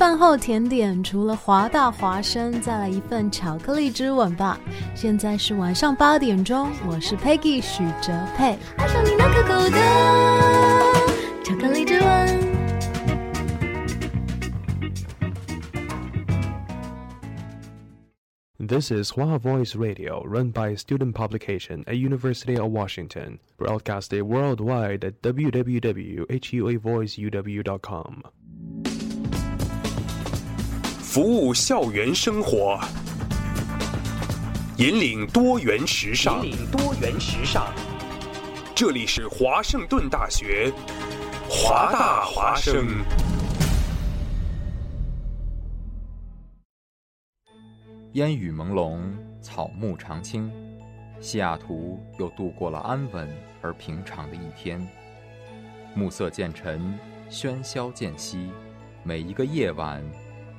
饭后甜点除了华大华生，再来一份巧克力之吻吧。现在是晚上八点钟，我是 Peggy 许哲佩。爱上你那可口的巧克力之吻。This is Hua Voice Radio, run by a student publication at University of Washington, broadcasted worldwide at www.huavoiceuw.com. 服务校园生活，引领多元时尚。引领多元时尚。这里是华盛顿大学，华大华生。烟雨朦胧，草木常青，西雅图又度过了安稳而平常的一天。暮色渐沉，喧嚣渐息，每一个夜晚，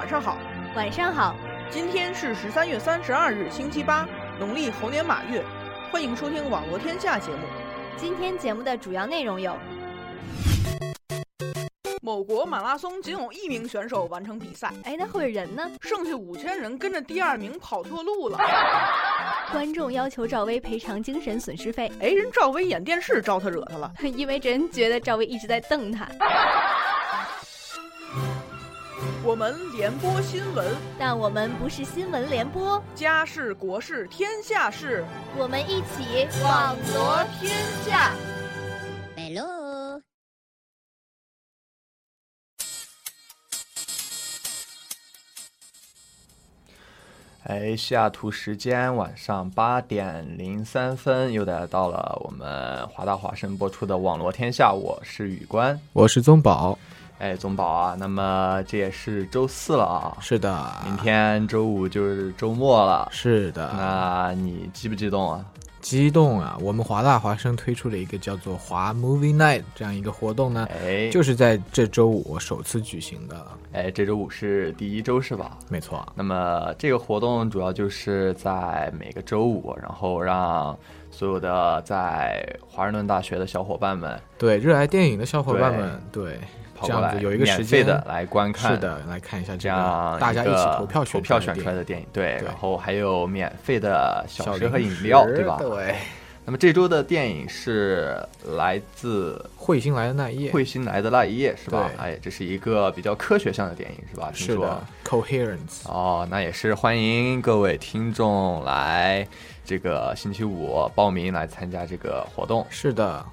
晚上好，晚上好。今天是十三月三十二日，星期八，农历猴年马月。欢迎收听《网络天下》节目。今天节目的主要内容有：某国马拉松仅有一名选手完成比赛，哎，那会人呢？剩下五千人跟着第二名跑错路了。观众要求赵薇赔偿精神损失费，哎，人赵薇演电视招他惹他了，因为人觉得赵薇一直在瞪他。我们联播新闻，但我们不是新闻联播。家事国事天下事，我们一起网罗天下。Hello。哎，西雅图时间晚上八点零三分，又来到了我们华大华生播出的网罗天下。我是宇官，我是宗宝。哎，宗宝啊，那么这也是周四了啊。是的，明天周五就是周末了。是的，那你激不激动啊？激动啊！我们华大华生推出了一个叫做“华 Movie Night” 这样一个活动呢，哎，就是在这周五首次举行的。哎，这周五是第一周是吧？没错。那么这个活动主要就是在每个周五，然后让所有的在华盛顿大学的小伙伴们，对热爱电影的小伙伴们，对。这样子有一个免费的来观看，是的，来看一下这样大家一起投票投票选出来的电影，对，然后还有免费的小吃和饮料，对吧？对。那么这周的电影是来自《彗星来的那一夜》，彗星来的那一夜是吧？哎，这是一个比较科学向的电影是吧？是的，Coherence。哦，那也是欢迎各位听众来这个星期五报名来参加这个活动。是的。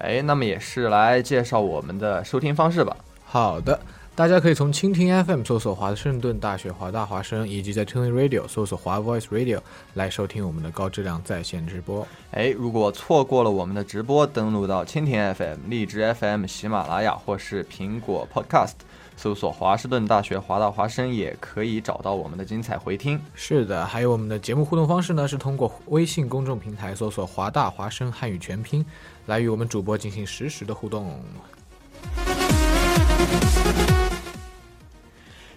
哎，那么也是来介绍我们的收听方式吧。好的，大家可以从蜻蜓 FM 搜索华盛顿大学华大华声，以及在 Tuning Radio 搜索华 Voice Radio 来收听我们的高质量在线直播。哎，如果错过了我们的直播，登录到蜻蜓 FM、荔枝 FM、喜马拉雅或是苹果 Podcast。搜索华盛顿大学华大华生也可以找到我们的精彩回听。是的，还有我们的节目互动方式呢，是通过微信公众平台搜索“华大华生汉语全拼”，来与我们主播进行实时的互动。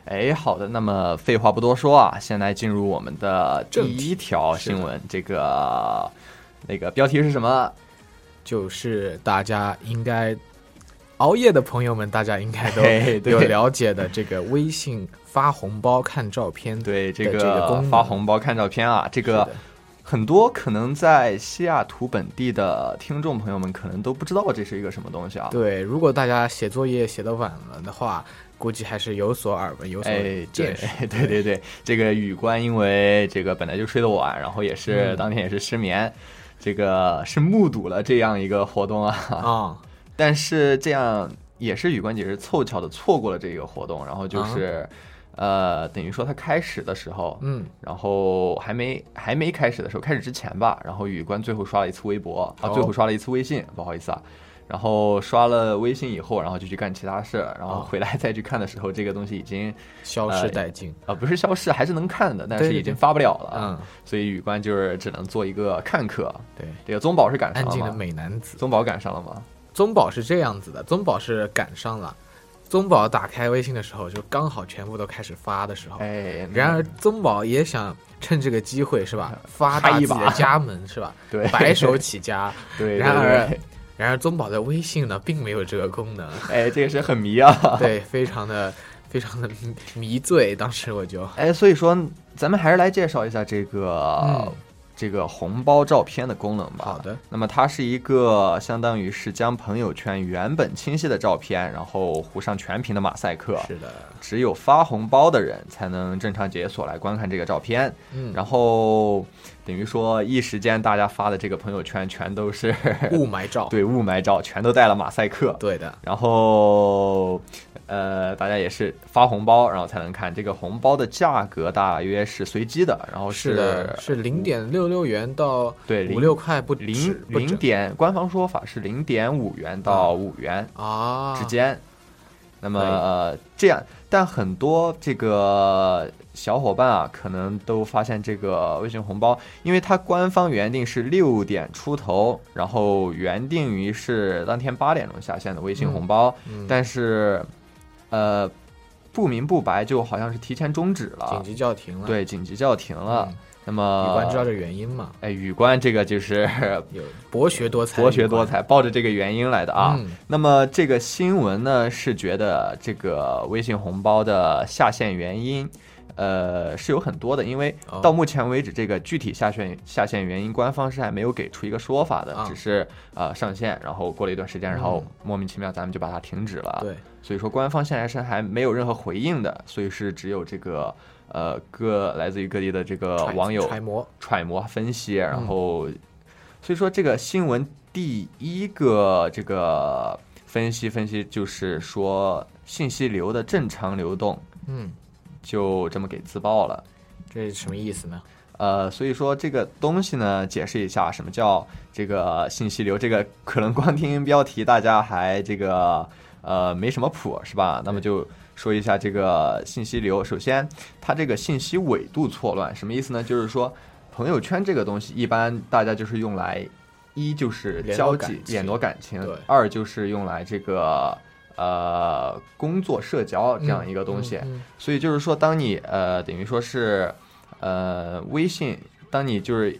哎，好的，那么废话不多说啊，先来进入我们的第一条新闻。这个那个标题是什么？就是大家应该。熬夜的朋友们，大家应该都有了解的这个微信发红包看照片，对这个发红包看照片啊，这个很多可能在西雅图本地的听众朋友们可能都不知道这是一个什么东西啊。对，如果大家写作业写的晚了的话，估计还是有所耳闻，有所见识。对对对，这个雨官因为这个本来就睡得晚，然后也是当天也是失眠，这个是目睹了这样一个活动啊。啊。但是这样也是雨官姐是凑巧的错过了这个活动，然后就是。呃，等于说他开始的时候，嗯，然后还没还没开始的时候，开始之前吧，然后宇关最后刷了一次微博啊，哦最后刷了一次微信，不好意思啊，然后刷了微信以后，然后就去干其他事，然后哦回来再去看的时候，这个东西已经消失殆尽啊、不是消失，还是能看的，但是已经发不了了，嗯，所以宇关就是只能做一个看客。对，这个宗宝是赶上了安静的吗？美男子。宗宝赶上了吗？宗宝是这样子的，宗宝是赶上了。宗宝打开微信的时候，就刚好全部都开始发的时候。哎，然而宗宝也想趁这个机会是吧，发大自己的家门是吧？对白手起家。对，然而然而宗宝的微信呢，并没有这个功能。哎，这个是很迷啊。对，非常的非常的迷迷醉。当时我就哎，所以说咱们还是来介绍一下这个、嗯这个红包照片的功能吧。好的。那么它是一个相当于是将朋友圈原本清晰的照片，然后糊上全屏的马赛克。是的，只有发红包的人才能正常解锁来观看这个照片。嗯，然后等于说一时间大家发的这个朋友圈全都是 雾霾照。对雾霾照，全都带了马赛克。对的。然后，呃，大家也是发红包，然后才能看这个红包的价格大约是随机的，然后是，是零点六六元到对五六块不止零零点，官方说法是零点五元到五元啊之间。那么、呃、这样，但很多这个小伙伴啊，可能都发现这个微信红包，因为它官方原定是六点出头，然后原定于是当天八点钟下线的微信红包，嗯但是呃不明不白，就好像是提前终止了，紧急叫停了。对，紧急叫停了。嗯那么宇关知道这原因吗？哎，宇关这个就是 有博学多才，博学多才，抱着这个原因来的啊。嗯那么这个新闻呢，是觉得这个微信红包的下线原因。呃，是有很多的，因为哦到目前为止，这个具体下线下线原因，官方是还没有给出一个说法的，啊只是呃上线，然后过了一段时间，然后嗯莫名其妙咱们就把它停止了。对，所以说官方现在是还没有任何回应的，所以是只有这个呃各来自于各地的这个网友揣摩揣摩分析，然嗯后、所以说这个新闻第一个这个分析分析就是说信息流的正常流动嗯，就这么给自爆了。这是什么意思呢？呃，所以说这个东西呢，解释一下什么叫这个信息流。这个可能光听标题大家还这个呃没什么谱是吧？那么就说一下这个信息流。首先，它这个信息纬度错乱什么意思呢？就是说朋友圈这个东西，一般大家就是用来一就是交际联络感情，二就是用来这个呃工作社交这样一个东西。嗯嗯所以就是说，当你呃等于说是呃微信，当你就是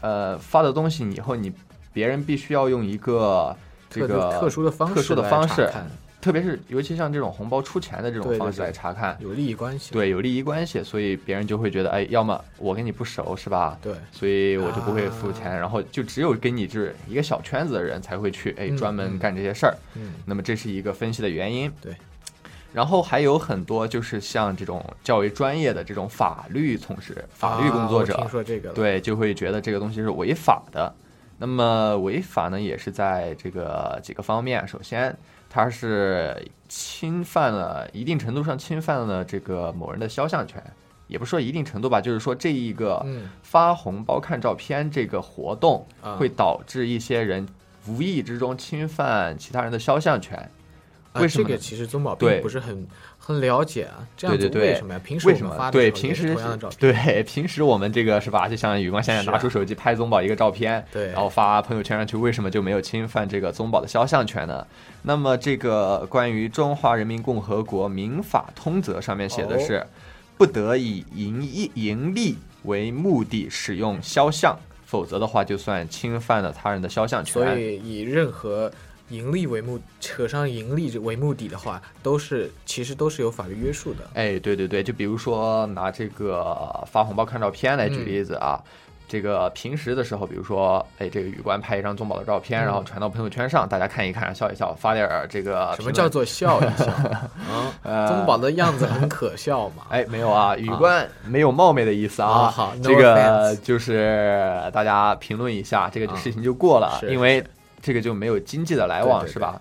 呃发的东西以后，你别人必须要用一个这个特殊的方式特殊的方式看，特别是尤其像这种红包出钱的这种方式来查看，有利益关系。对有利益关系，所以别人就会觉得，哎，要么我跟你不熟是吧？对，所以我就不会付钱，啊然后就只有跟你就是一个小圈子的人才会去哎嗯专门嗯干这些事儿。嗯，那么这是一个分析的原因。对。然后还有很多就是像这种较为专业的这种法律从事法律工作者，啊听说这个，对，就会觉得这个东西是违法的。那么违法呢，也是在这个几个方面。首先，它是侵犯了一定程度上侵犯了这个某人的肖像权，也不是说一定程度吧，就是说这一个嗯发红包看照片这个活动啊会导致一些人无意之中侵犯其他人的肖像权。啊为什么啊？这个其实宗宝对并不是很很了解啊，这样子对对对，为什么呀？平时为什么对平时同样的照片，对 平时我们这个是吧？就像宇光现在是啊拿出手机拍宗宝一个照片，对然后发朋友圈上去，为什么就没有侵犯这个宗宝的肖像权呢？那么这个关于《中华人民共和国民法通则》上面写的是，哦不得以盈利盈利为目的使用肖像，否则的话就算侵犯了他人的肖像权。所以以任何盈利为目扯上盈利为目的的话，都是其实都是有法律约束的。哎，对对对，就比如说拿这个发红包看照片来举嗯例子啊，这个平时的时候，比如说，哎，这个宇官拍一张宗宝的照片，嗯。然后传到朋友圈上，大家看一看，笑一笑，发点儿这个什么叫做笑一笑？宗宝的样子很可笑嘛？哎，没有啊，宇官没有冒昧的意思啊，啊好这个就是大家评论一下，这个啊事情就过了，是因为是这个就没有经济的来往，对对是吧？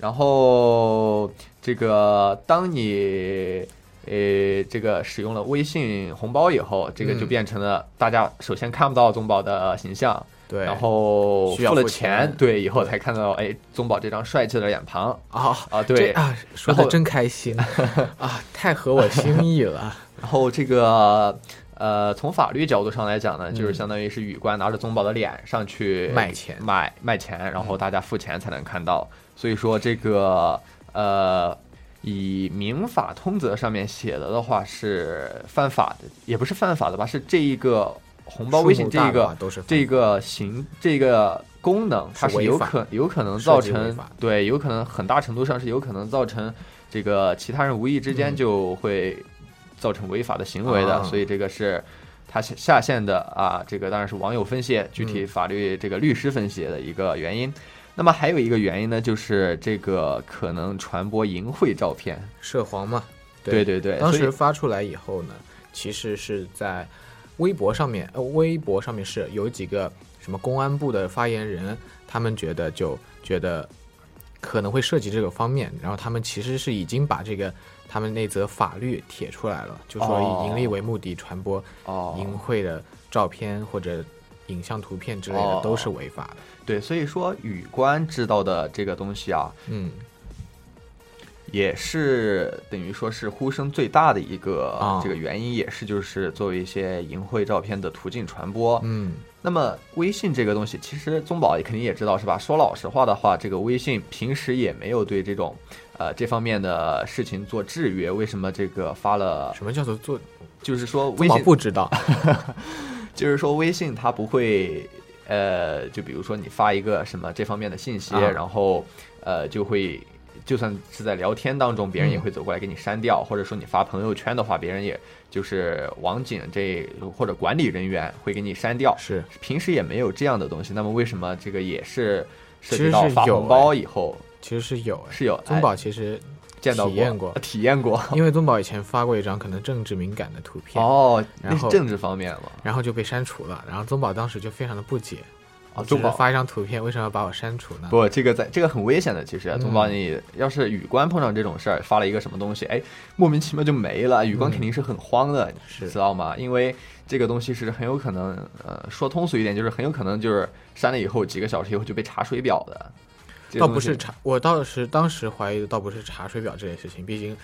然后这个当你呃这个使用了微信红包以后，这个就嗯。变成了大家首先看不到宗宝的形象，对，然后付了钱。对，以后才看到哎宗宝这张帅气的脸庞。啊啊，对。啊，说的真开心。啊，太合我心意了。然后这个呃，从法律角度上来讲呢，就是嗯相当于是宇官拿着宗宝的脸上去卖钱卖卖钱，然后大家付钱才能看到。所以说这个呃，以民法通则上面写的的话是犯法的，也不是犯法的吧？是这一个红包微信这数目大的个这个行这个功能，它是有可有可能造成对，有可能很大程度上是有可能造成这个其他人无意之间嗯就会造成违法的行为的，啊。所以这个是他下下线的啊，这个当然是网友分析，具体嗯法律这个律师分析的一个原因。那么还有一个原因呢，就是这个可能传播淫秽照片，涉黄嘛，对。对对，当时发出来以后呢，其实是在微博上面，呃，微博上面是有几个什么公安部的发言人，他们觉得就觉得可能会涉及这个方面，然后他们其实是已经把这个他们那则法律贴出来了，就说哦以盈利为目的传播哦。淫秽的照片或者影像图片之类的哦。都是违法的。对，所以说宇官知道的这个东西啊，嗯，也是等于说是呼声最大的一个、啊这个原因，也是就是作为一些淫秽照片的途径传播。嗯，那么微信这个东西，其实宗宝也肯定也知道是吧？说老实话的话，这个微信平时也没有对这种呃这方面的事情做制约。为什么这个发了？什么叫做做？就是说微信不知道，就是说微信它不会，呃，就比如说你发一个什么这方面的信息，啊然后呃就会，就算是在聊天当中，别人也嗯会走过来给你删掉，或者说你发朋友圈的话，别人也就是网警这或者管理人员会给你删掉。是平时也没有这样的东西，那么为什么这个也是涉及到发红包哎以后其实是有哎是有宗哎宝其实见到过体验过体验过因为宗宝以前发过一张可能政治敏感的图片，哦，那然后是政治方面嘛？然后就被删除了。然后宗宝当时就非常的不解，宗宝发一张图片，为什么要把我删除呢？不，这个在这个很危险的。其实，嗯宗宝，你要是雨官碰上这种事儿，发了一个什么东西，哎，莫名其妙就没了，雨官嗯肯定是很慌的，是知道吗？因为这个东西是很有可能，呃，说通俗一点，就是很有可能就是删了以后几个小时以后就被查水表的。倒不是查，我倒是当时怀疑的倒不是查水表这件事情，毕竟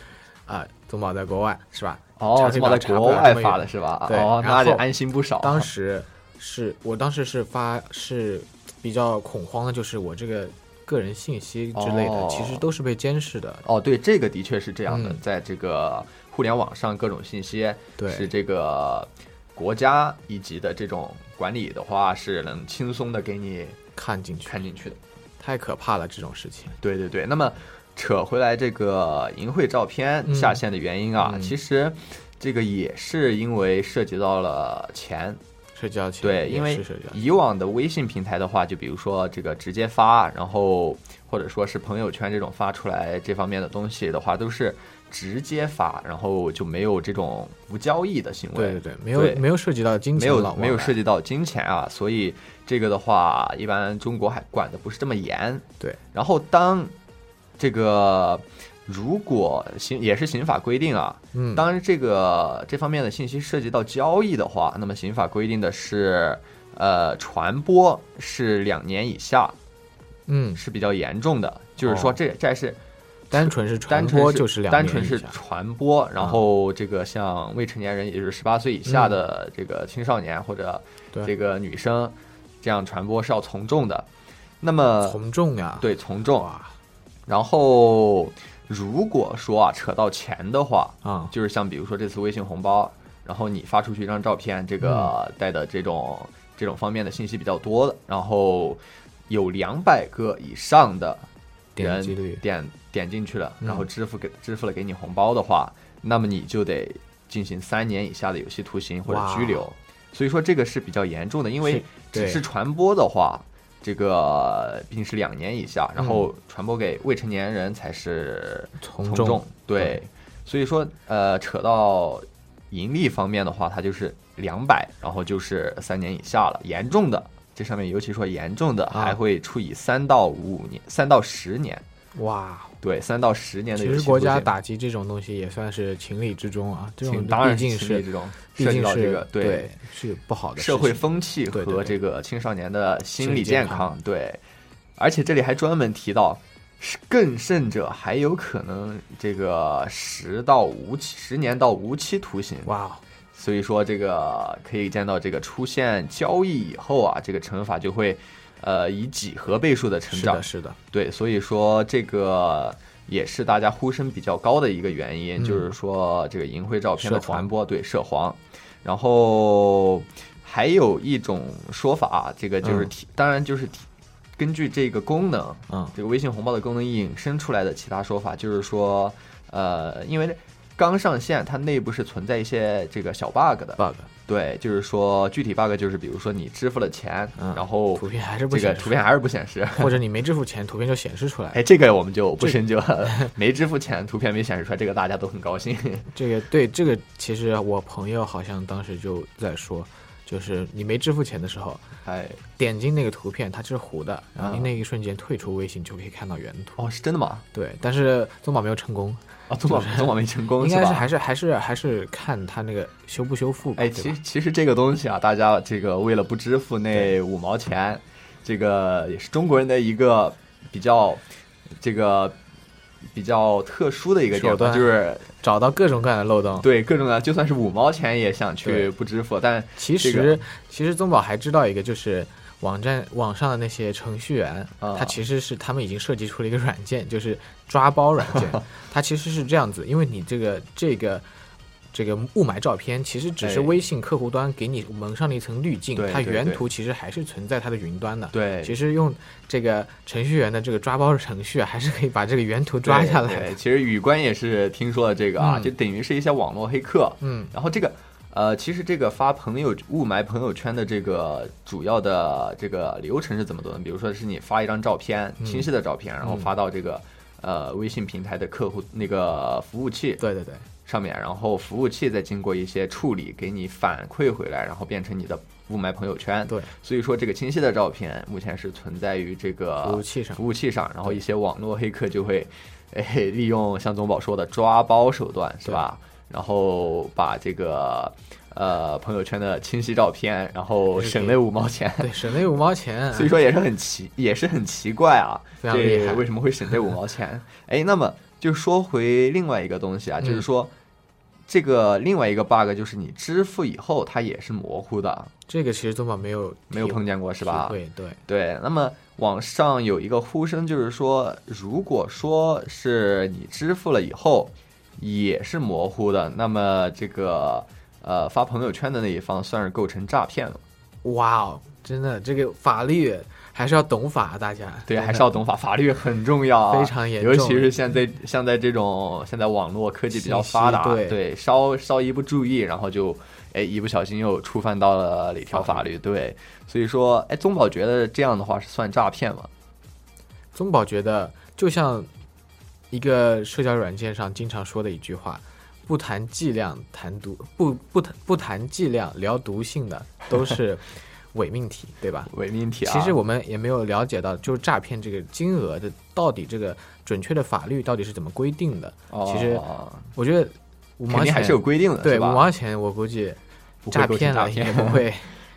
啊，宗宝在国外是吧？哦，宗宝在国外发的是吧？对，哦，那得安心不少。当时是我当时是发是比较恐慌的，就是我这个个人信息之类的，哦其实都是被监视的。哦，对，这个的确是这样的，嗯在这个互联网上，各种信息对是这个国家一级的这种管理的话，是能轻松的给你看进去，看进去的。太可怕了这种事情。对对对，那么扯回来这个淫秽照片嗯下线的原因啊，嗯其实这个也是因为涉及到了钱。社交钱对，因为以往的微信平台的话，就比如说这个直接发，然后或者说是朋友圈这种发出来这方面的东西的话，都是直接发，然后就没有这种无交易的行为。对对对，没有没有涉及到金钱往往有没有涉及到金钱啊，所以这个的话，一般中国还管的不是这么严。对，然后当这个如果刑也是刑法规定啊，嗯，当然这个这方面的信息涉及到交易的话，那么刑法规定的是，呃，传播是两年以下，嗯，是比较严重的。就是说哦。这这还是单纯是传播就是两单纯是传播，然后这个像未成年人，也就是十八岁以下的这个青少年或者对。这个女生，这样传播是要从重的。那么从重呀，对从重，啊然后如果说啊扯到钱的话，啊，就是像比如说这次微信红包，然后你发出去一张照片，这个带的这种、这种方面的信息比较多的，然后有两百个以上的人点点点进去了，嗯。然后支付给支付了给你红包的话，那么你就得进行三年以下的有期徒刑或者拘留。所以说这个是比较严重的，因为只是传播的话，这个毕竟是两年以下，然后传播给未成年人才是从重。对，所以说呃，扯到盈利方面的话，它就是两百，然后就是三年以下了。严重的，这上面尤其说严重的，啊还会处以三到五年、三到十年。哇，对，三到十年的其实国家打击这种东西也算是情理之中啊，这种请当然是情理之中涉及毕竟是到这个对是不好的社会风气和这个青少年的心理健健康，对，而且这里还专门提到，更甚者还有可能这个十到无期十年到无期徒刑。哇，哦。所以说这个可以见到这个出现交易以后啊，这个惩罚就会呃以几何倍数的成长是的，。是的，对，所以说这个也是大家呼声比较高的一个原因，嗯就是说这个淫秽照片的传播，对涉黄。然后还有一种说法啊，这个就是当然就是提根据这个功能，嗯这个微信红包的功能引申出来的其他说法，就是说，呃，因为刚上线，它内部是存在一些这个小 bug 的。bug，对，就是说具体 bug 就是比如说你支付了钱，嗯然后图片还是不这个显示图片还是不显示，或者你没支付钱，图片就显示出来。哎，这个我们就不深究了。没支付钱，图片没显示出来，这个大家都很高兴。这个对这个，其实我朋友好像当时就在说，就是你没支付钱的时候，哎，点进那个图片，它是糊的，然后啊你那一瞬间退出微信就可以看到原图。哦，是真的吗？对，但是宗宝没有成功，啊，宗宝宗宝没成功，吧？应该是还是还是还是看他那个修不修复吧。哎，其实其实这个东西啊，大家这个为了不支付那五毛钱，这个也是中国人的一个比较这个比较特殊的一个地方，手段就是找到各种各样的漏洞。对各种的，就算是五毛钱也想去不支付，但其实、这个其实宗宝还知道一个，就是网站网上的那些程序员，啊他其实是他们已经设计出了一个软件，就是抓包软件。它其实是这样子，因为你这个这个。这个雾霾照片其实只是哎微信客户端给你蒙上了一层滤镜，它原图其实还是存在它的云端的。对，其实用这个程序员的这个抓包程序啊，还是可以把这个原图抓下来。对其实宇观也是听说了这个啊，嗯就等于是一些网络黑客，嗯，然后这个呃，其实这个发朋友雾霾朋友圈的这个主要的这个流程是怎么做的？比如说是你发一张照片，嗯清晰的照片，然后发到这个呃微信平台的客户那个服务器对对对，上面，然后服务器再经过一些处理，给你反馈回来，然后变成你的雾霾朋友圈。对，所以说这个清晰的照片目前是存在于这个服务器上服务器上，然后一些网络黑客就会，哎，利用像宗宝说的抓包手段，是吧？然后把这个呃朋友圈的清晰照片，然后省那五毛钱。对，省那五毛钱。所以说也是很奇，也是很奇怪啊，非常厉害这为什么会省这五毛钱？哎，那么就说回另外一个东西啊，嗯就是说这个另外一个 bug 就是你支付以后它也是模糊的，这个其实宗宝没有没有碰见过是吧？对对，对，那么网上有一个呼声，就是说，如果说是你支付了以后也是模糊的，那么这个呃发朋友圈的那一方算是构成诈骗了。哇哦，真的这个法律还是要懂法，大家。对，还是要懂法，法律很重要啊，非常严重。尤其是现在像在这种现在网络科技比较发达，对。稍稍一不注意，然后就哎一不小心又触犯到了哪条法律，对，所以说哎宗宝觉得这样的话是算诈骗吗？宗宝觉得，就像一个社交软件上经常说的一句话：“不谈剂量谈毒，不不谈不谈剂量聊毒性的都是 伪命题，对吧？”伪命题啊！其实我们也没有了解到，就是诈骗这个金额的到底这个准确的法律到底是怎么规定的。哦其实我觉得五毛钱还是有规定的，对五？毛钱，我估计诈骗了也不会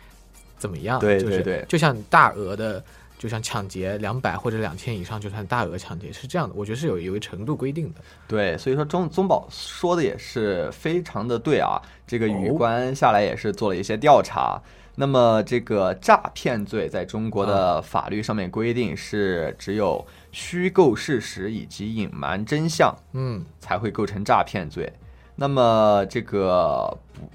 怎么样。对就是对对就像大额的，就像抢劫两百或者两千以上就算大额抢劫，是这样的。我觉得是有有一个程度规定的。对，所以说宗宗宝说的也是非常的对啊。这个宇哦观下来也是做了一些调查。那么这个诈骗罪在中国的法律上面规定是只有虚构事实以及隐瞒真相嗯，才会构成诈骗罪。那么这个不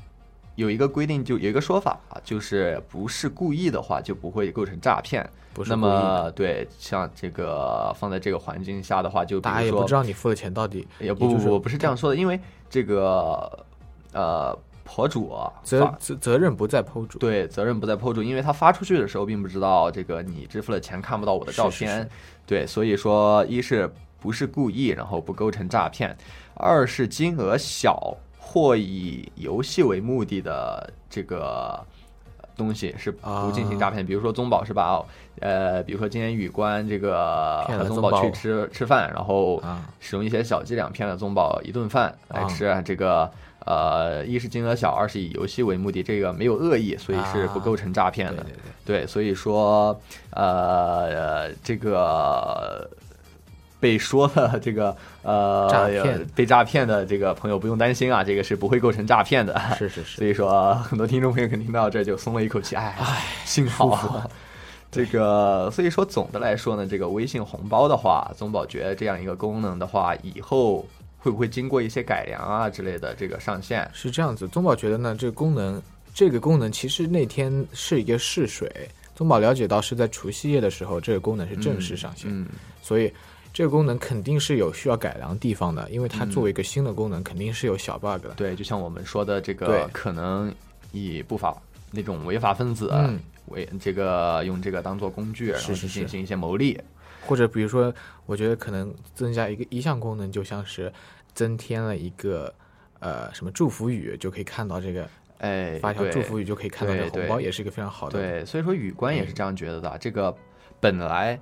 有一个规定，就有一个说法啊，就是不是故意的话就不会构成诈骗。那不是那么对，像这个放在这个环境下的话，就大家也不知道你付的钱到底也不不就是不不是这样说的，因为这个呃博主啊责责责任不在 PO 主。对责任不在 PO 主，因为他发出去的时候并不知道这个你支付了钱看不到我的照片，是是是对，所以说一是不是故意，然后不构成诈骗；二是金额小或以游戏为目的的这个东西是啊。不进行诈骗，比如说宗宝是把呃，比如说今天雨关这个宗保和宗保去吃吃饭，然后啊。使用一些小伎俩骗了宗宝一顿饭来啊吃，这个呃，一是金额小，二是以游戏为目的，这个没有恶意，所以是不构成诈骗的。对对对，对，所以说，呃，这个被说的这个呃诈骗被诈骗的这个朋友不用担心啊，这个是不会构成诈骗的。是是是所以说，很多听众朋友肯定听到这就松了一口气，哎，幸好啊。这个，所以说总的来说呢，这个微信红包的话，宗宝觉得这样一个功能的话，以后会不会经过一些改良啊之类的这个上线？是这样子。宗宝觉得呢，这个功能，这个功能其实那天是一个试水。宗宝了解到是在除夕夜的时候，这个功能是正式上线，嗯，所以这个功能肯定是有需要改良地方的，因为它作为一个新的功能，肯定是有小 bug 的。对，就像我们说的这个，可能以不法那种违法分子嗯为这个用这个当做工具，然后去进行一些牟利。或者比如说，我觉得可能增加一个一项功能，就像是增添了一个呃什么祝福语，就可以看到这个哎，发条祝福语就可以看到这个红包，也是一个非常好的。对，所以说宇官也是这样觉得的。这个本来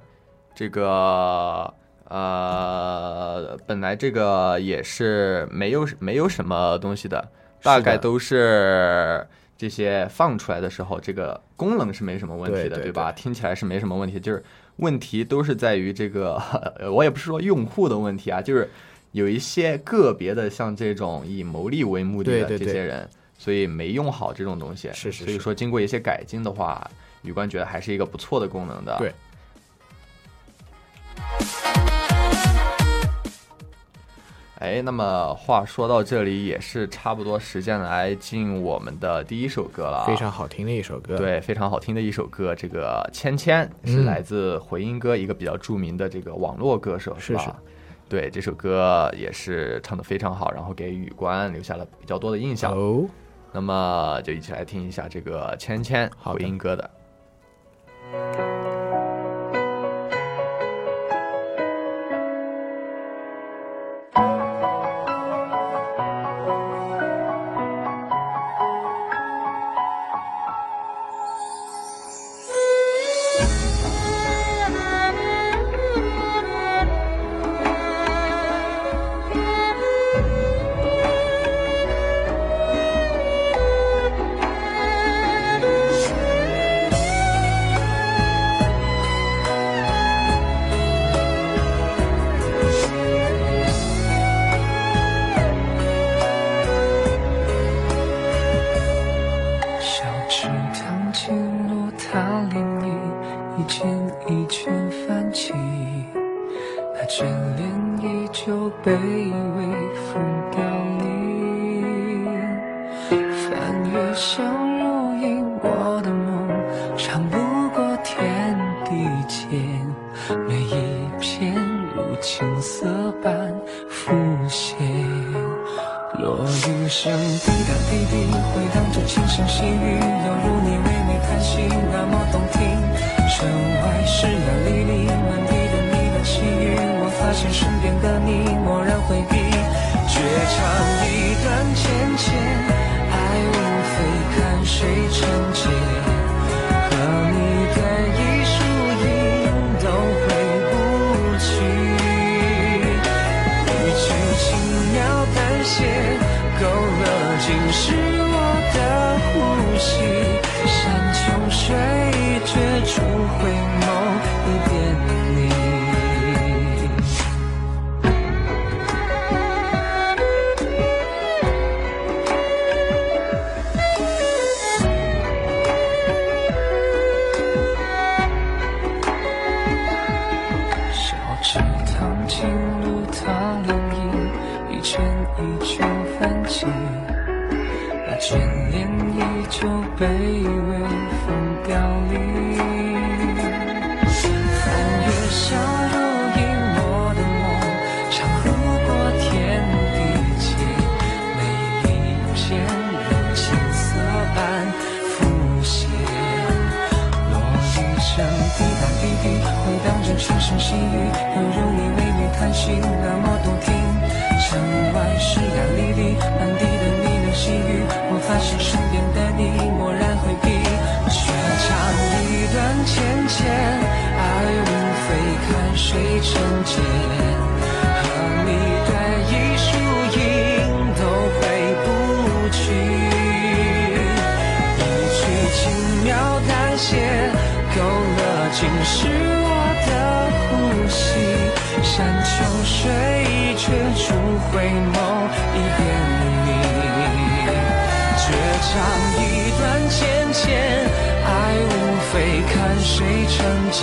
这个呃，本来这个也是没有没有什么东西的，大概都是这些放出来的时候，这个功能是没什么问题的，对吧？听起来是没什么问题，就是问题都是在于这个，我也不是说用户的问题啊，就是有一些个别的像这种以牟利为目的的这些人。所以没用好这种东西，所以说经过一些改进的话，宇官觉得还是一个不错的功能的。对。哎，那么话说到这里，也是差不多时间来进我们的第一首歌了啊。非常好听的一首歌。，对，非常好听的一首歌。这个《芊芊》是嗯来自回音哥一个比较著名的这个网络歌手，吧？是是对，这首歌也是唱的非常好，然后给宇官留下了比较多的印象。哦，那么就一起来听一下这个芊芊回音哥的。眷恋依旧被微风凋零。翻越小如影，我的梦长路过天地间，每一片如青色般浮现。落雨声滴答滴滴，回荡着轻声细语，犹如你微微叹息，那么动听。城外湿呀沥沥，满地的呢喃细语，我发现，身边的你蓦然回避，全唱一段浅浅爱无非看谁成茧，和你对一输赢都回不去。一曲轻描淡写，勾勒尽是我的呼吸，山穷水绝处，回眸一遍你。上一段浅浅，爱无非看谁成茧。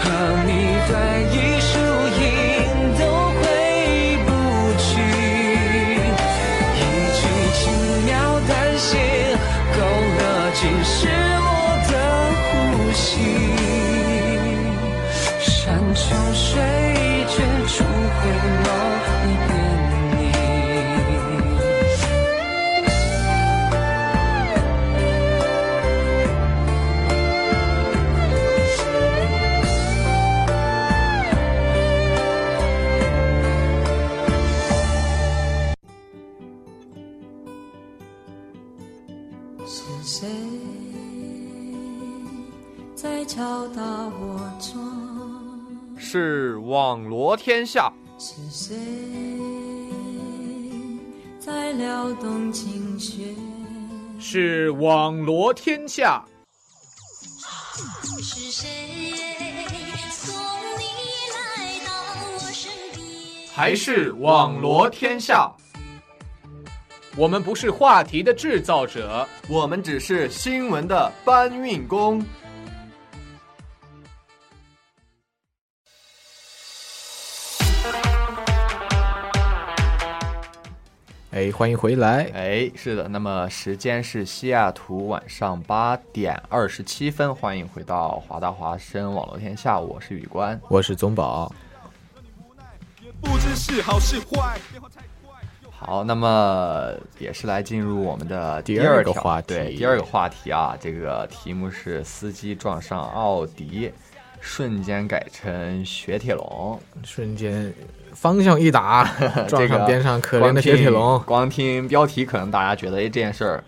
和你对弈输赢是网罗天下，是谁在撩动琴弦？是网罗天下，是谁送你来到我身边？还是网罗天下？我们不是话题的制造者，我们只是新闻的搬运工。哎，欢迎回来。哎，是的，那么时间是西雅图晚上八点二十七分，欢迎回到华大华生网络天下，我是宇官，我是宗宝。好那么也是来进入我们的第二个话题。对，第二个话题啊，这个题目是司机撞上奥迪，瞬间改成雪铁龙，瞬间方向一打，撞上边上可怜的雪铁龙。光听标题，可能大家觉得，哎，这件事儿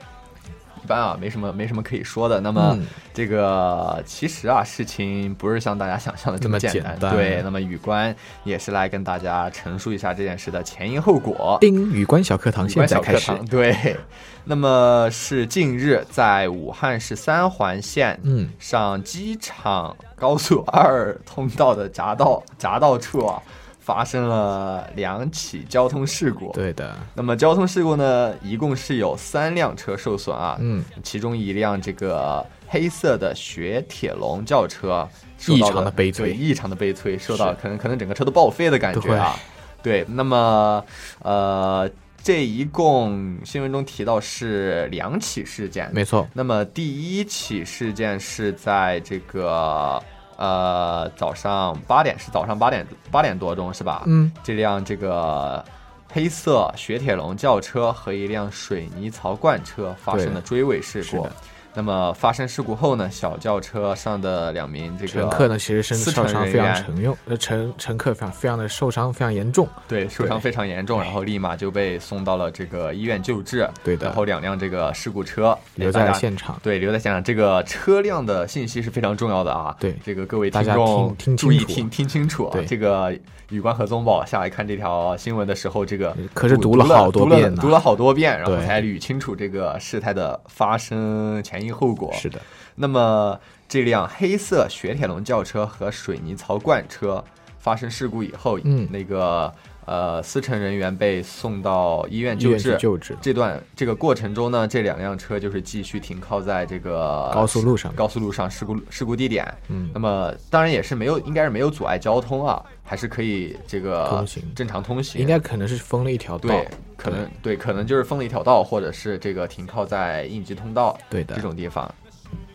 一般啊，没什么，没什么可以说的。那么，嗯、这个其实啊，事情不是像大家想象的这么简单。对，那么宇官也是来跟大家陈述一下这件事的前因后果。丁宇官小课堂现在开始。对，那么是近日在武汉市三环线嗯上机场高速二通道的匝道匝道处啊。发生了两起交通事故。对的，那么交通事故呢，一共是有三辆车受损啊。嗯，其中一辆这个黑色的雪铁龙轿车异常的悲催，异常的悲催，受到可能可能整个车都报废的感觉啊。对，那么呃，这一共新闻中提到是两起事件，没错。那么第一起事件是在这个。呃，早上八点是早上八点八点多钟是吧？嗯，这辆这个黑色雪铁龙轿车和一辆水泥槽罐车发生了追尾事故。那么发生事故后呢，小轿车上的两名这个乘客呢，其实身受伤非常沉重，呃，乘乘客非常非常的受伤非常严重，对，受伤非常严重，然后立马就被送到了这个医院救治。对的，然后两辆这个事故车留在现场，对，留在现场。这个车辆的信息是非常重要的啊，对，这个各位听众听注意听听清楚啊，对，这个。宇官和宗保下来看这条新闻的时候，这个可是读了好多遍，读了好多遍，然后才捋清楚这个事态的发生前因后果。是的，那么这辆黑色雪铁龙轿车和水泥槽罐车发生事故以后，嗯，那个呃，司乘人员被送到医院救治。救治这段这个过程中呢，这两辆车就是继续停靠在这个高速路上，高速路上事故事故地点。嗯，那么当然也是没有，应该是没有阻碍交通啊。还是可以这个通行。正常通行，应该可能是封了一条道，对，可能对，可能就是封了一条道，或者是这个停靠在应急通道，对的。这种地方。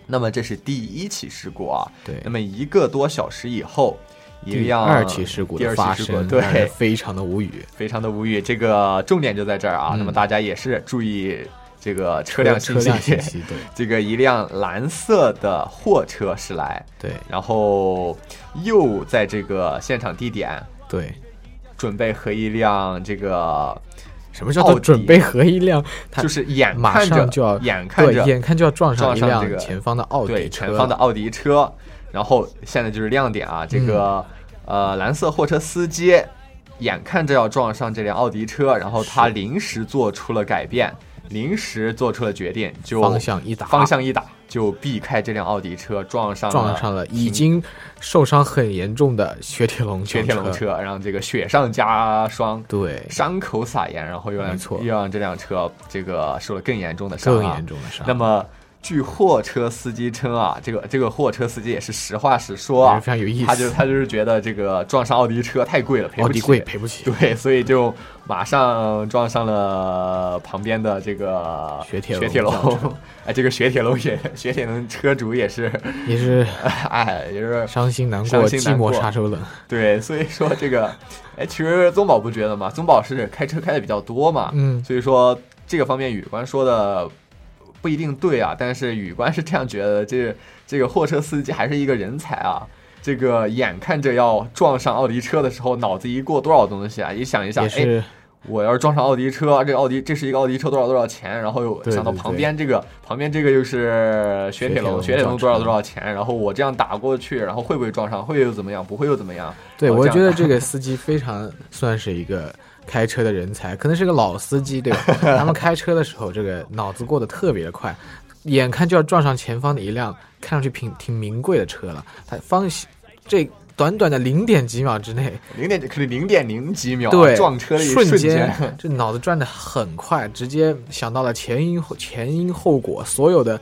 那么这是第一起事故啊，对。那么一个多小时以后，一辆二起事故的发生，对，非常的无语，非常的无语。这个重点就在这儿啊，嗯、那么大家也是注意。这个车辆信息，信息对，这个一辆蓝色的货车驶来，对，然后又在这个现场地点，对，准备和一辆这个什么叫做准备和一辆，就是眼马上就要眼看着眼看就要撞上一辆前方的奥迪对，前方的奥迪车，然后现在就是亮点啊，这个呃，蓝色货车司机眼看着要撞上这辆奥迪车，然后他临时做出了改变，临时做出了决定，就方向一打方向一打就避开这辆奥迪车，撞上撞上了已经受伤很严重的雪铁龙雪铁龙车，让这个雪上加霜，对，伤口撒盐，然后又让错又让这辆车这个受了更严重的伤、啊，更严重的伤。那么。据货车司机称啊，这个这个货车司机也是实话实说啊，非常有意思。他就他就是觉得这个撞上奥迪车太贵了，赔不起，奥迪贵赔不起。对，所以就马上撞上了旁边的这个雪铁雪铁龙。哎，这个雪铁龙也雪铁龙车主也是也是 哎也是伤心难过，寂寞杀手冷。对，所以说这个哎，其实宗宝不觉得吗？宗宝是开车开的比较多嘛，嗯，所以说这个方面宇官说的。不一定对啊，但是宇官是这样觉得，这这个货车司机还是一个人才啊！这个眼看着要撞上奥迪车的时候，脑子一过多少东西啊？一想一下，哎，我要是撞上奥迪车，这个奥迪这是一个奥迪车多少多少钱？然后又想到旁边这个旁边这个就是雪铁龙，雪铁龙多少多少钱？然后我这样打过去，然后会不会撞上？会又怎么样？不会又怎么样？对，我觉得 这个司机非常算是一个。开车的人才可能是个老司机，对吧？他们开车的时候，这个脑子过得特别的快，眼看就要撞上前方的一辆看上去挺挺名贵的车了。他方这短短的零点几秒之内，零点可能零点零几秒，对撞车的一瞬间，这脑子转的很快，直接想到了前因后前因后果，所有的。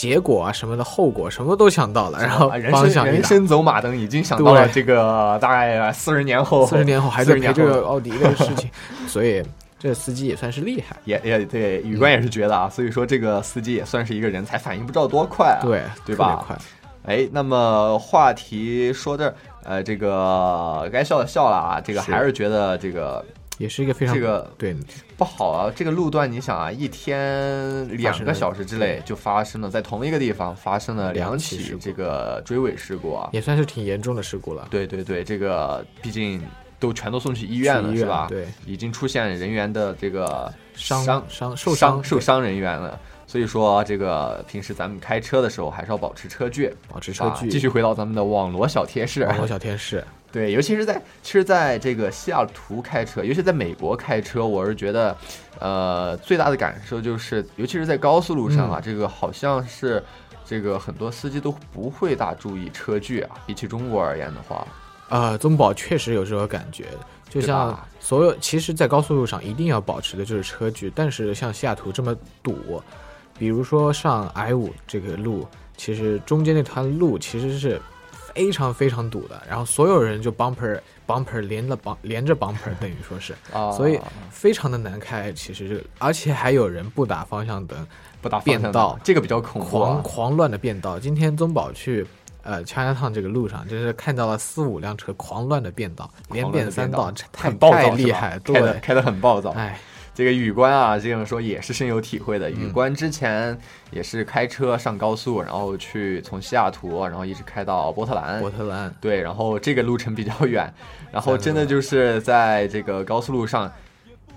结果啊，什么的后果，什么都想到了，然后方向人生走马灯已经想到了这个大概四十年后，四十年后还在赔这个奥迪的事情，所以这司机也算是厉害，也也对，宇官也是觉得啊，所以说这个司机也算是一个人才，反应不知道多快啊，对对吧？快，哎，那么话题说这儿，呃，这个该笑的笑了啊，这个还是觉得这个。也是一个非常这个对不好啊！这个路段你想啊，一天两个小时之内就发生了在同一个地方发生了两起这个追尾事故啊，也算是挺严重的事故了。对对对，这个毕竟都全都送去医院了，是吧？对，已经出现人员的这个伤伤受伤受伤人员了。所以说，这个平时咱们开车的时候还是要保持车距，保持车距。继续回到咱们的网罗小贴士，网罗小贴士。对，尤其是在其实在这个西雅图开车，尤其在美国开车，我是觉得，呃，最大的感受就是，尤其是在高速路上啊，这个好像是这个很多司机都不会大注意车距啊。比起中国而言的话，啊，宗宝确实有这个感觉，就像所有，其实，在高速路上一定要保持的就是车距，但是像西雅图这么堵，比如说上 I 五这个路，其实中间那段路其实是。非常非常堵的，然后所有人就 bumper bumper 连着 bump 连着 bumper，等于说是，所以非常的难开。其实这个，而且还有人不打方向灯，不打变道，这个比较恐怖，狂狂乱的变道。今天宗宝去呃枪家趟这个路上，就是看到了四五辆车狂乱的变道，连变三道，太太厉害，开的开的很暴躁，哎。这个雨官啊，这样说也是深有体会的。雨官之前也是开车上高速，然后去从西雅图，然后一直开到波特兰。波特兰对，然后这个路程比较远，然后真的就是在这个高速路上，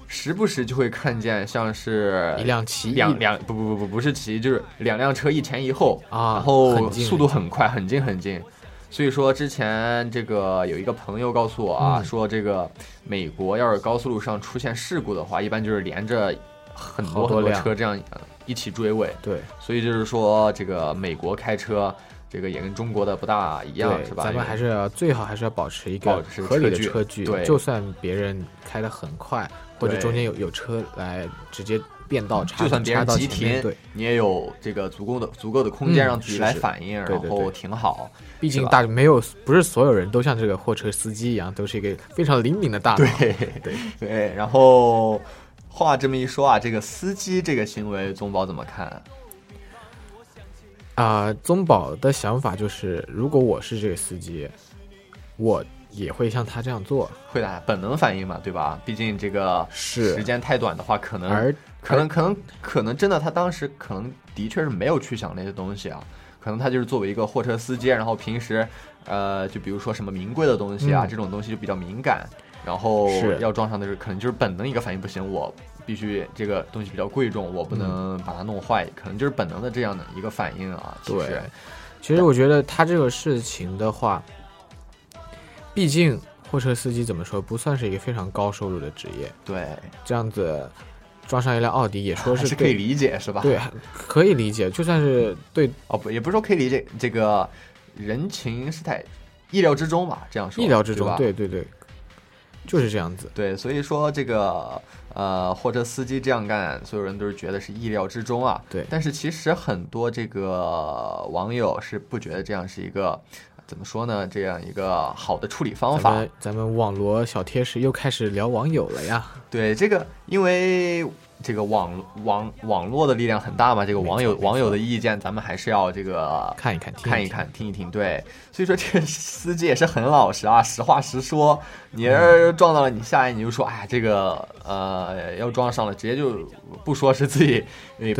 时不时就会看见像是一辆骑两两不不不不不是骑，就是两辆车一前一后啊，然后速度很快，很近很近。所以说，之前这个有一个朋友告诉我啊，说这个美国要是高速路上出现事故的话，一般就是连着很多很多车这样一起追尾。对，所以就是说，这个美国开车，这个也跟中国的不大一样，是吧？咱们还是要最好还是要保持一个合理的车距，对，就算别人开的很快，或者中间有有车来直接。变道，就算别人急停，你也有这个足够的足够的空间让自己来反应，然后停好。毕竟大没有不是所有人都像这个货车司机一样，都是一个非常灵敏的大脑。对对 对。然后话这么一说啊，这个司机这个行为，宗宝怎么看？啊，宗宝的想法就是，如果我是这个司机，我。也会像他这样做，会的，本能反应嘛，对吧？毕竟这个是时间太短的话，可能而可能可能可能真的，他当时可能的确是没有去想那些东西啊。可能他就是作为一个货车司机，然后平时呃，就比如说什么名贵的东西啊，这种东西就比较敏感，然后要撞上的是可能就是本能一个反应，不行，我必须这个东西比较贵重，我不能把它弄坏，可能就是本能的这样的一个反应啊。对，其实我觉得他这个事情的话。毕竟货车司机怎么说，不算是一个非常高收入的职业。对，这样子撞上一辆奥迪，也说是是可以理解是吧？对，可以理解。就算是对哦不，也不是说可以理解，这个人情世态意料之中吧，这样说意料之中，吧？对对对，就是这样子。对，所以说这个呃，货车司机这样干，所有人都是觉得是意料之中啊。对但是其实很多这个网友是不觉得这样是一个怎么说呢？这样一个好的处理方法咱们。网罗小贴士又开始聊网友了呀。对这个，因为这个网网网络的力量很大嘛，这个网友网友的意见，咱们还是要这个看一看看一看，听一听。对，所以说这个司机也是很老实啊，实话实说。你要是撞到了，你下来你就说，哎，这个呃要撞上了，直接就不说是自己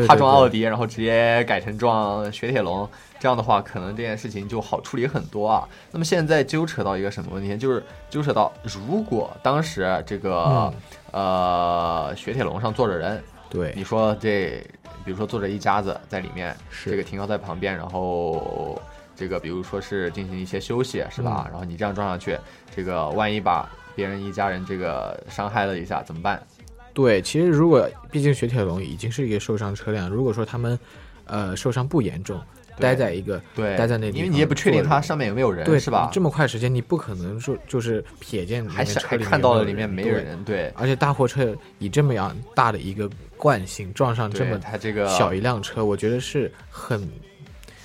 怕撞奥迪，然后直接改成撞雪铁龙。这样的话，可能这件事情就好处理很多啊。那么现在纠扯到一个什么问题，就是纠扯到如果当时这个、呃雪铁龙上坐着人，对你说这，比如说坐着一家子在里面，是这个停靠在旁边，然后这个比如说是进行一些休息，是吧？嗯然后你这样撞上去，这个万一把别人一家人这个伤害了一下，怎么办？对，其实如果毕竟雪铁龙已经是一个受伤车辆，如果说他们呃受伤不严重，待在一个对，待在那因为你也不确定它上面有没有人，对是吧？这么快时间，你不可能说就是瞥见还还看到了里面没对人，对。而且大货车以这么样大的一个惯性撞上这么它这个小一辆车，我觉得是很